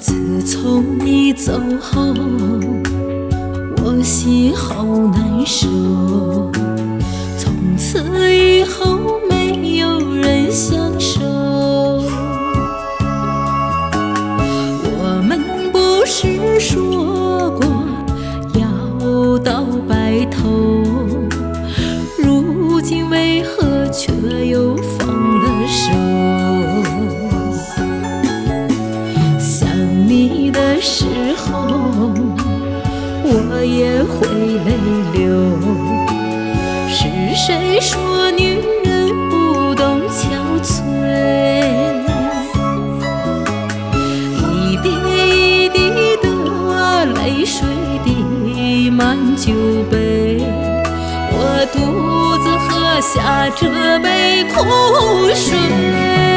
自从你走后，我心好难受。从此以后，后，我也会泪流。是谁说女人不懂憔悴？一滴一滴的泪水滴满酒杯，我独自喝下这杯苦水。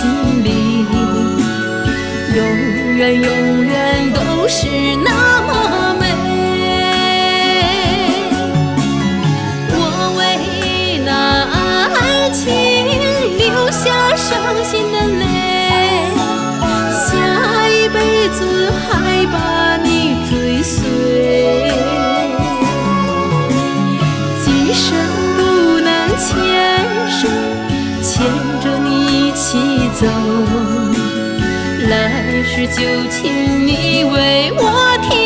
心里，永远永远都是来世就请你为我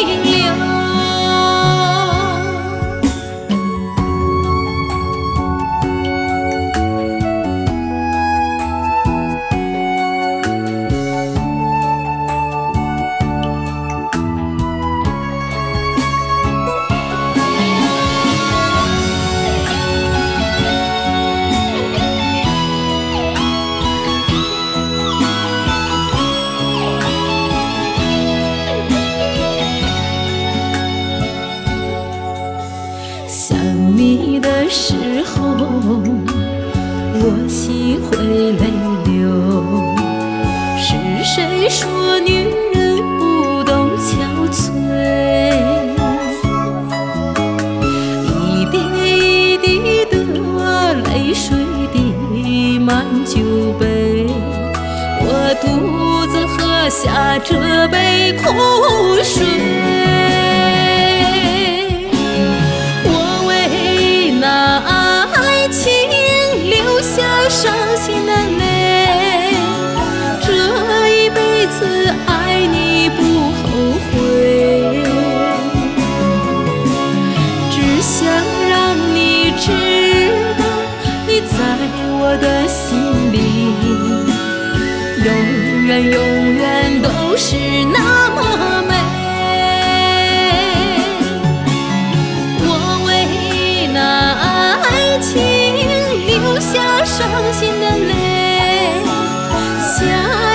时候，我心会泪流。是谁说女人不懂憔悴？一滴一滴的泪水滴满酒杯，我独自喝下这杯苦水。永远永远都是那么美。我为那爱情流下伤心的泪，下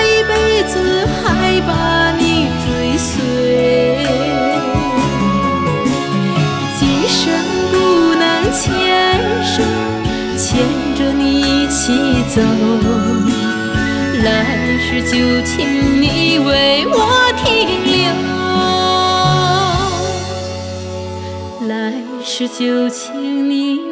一辈子还把你追随。今生不能牵手，牵着你一起走。来世就请你为我停留。来世就请你